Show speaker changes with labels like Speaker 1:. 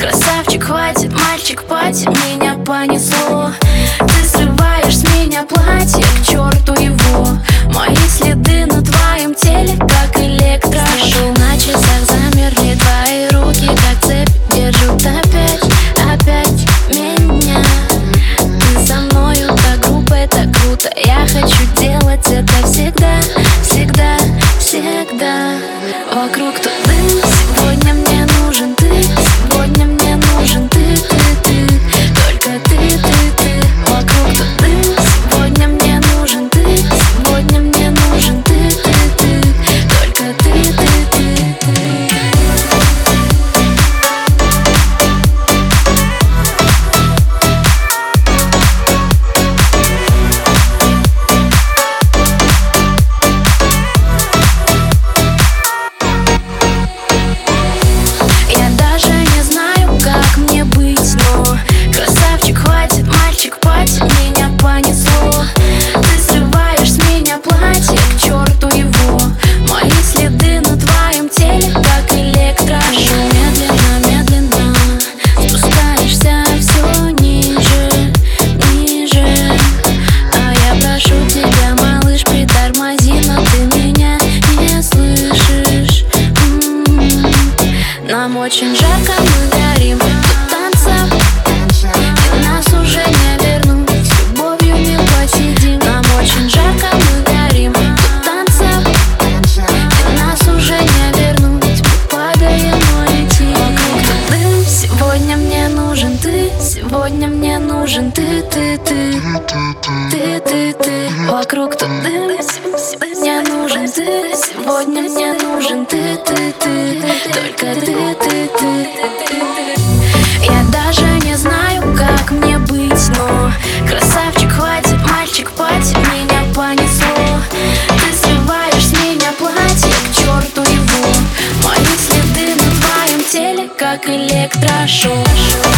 Speaker 1: Красавчик, хватит, мальчик, хватит меня понесло меня платье, к черту его. Мои следы на твоем теле, как электрошок Медленно, медленно спускаешься все ниже, ниже. А я прошу тебя, малыш, притормози, но ты меня не слышишь. М-м-м. Нам очень мне нужен ты, ты, ты. Ты, ты, ты. Вокруг тут дым. Сегодня нужен ты. Сегодня мне нужен ты, ты, ты. Только ты, ты, ты Я даже не знаю, как мне быть Но красавчик, хватит, мальчик, пать Меня понесло. Ты срываешь с меня платье К черту его. Мои следы на твоем теле, как электрошок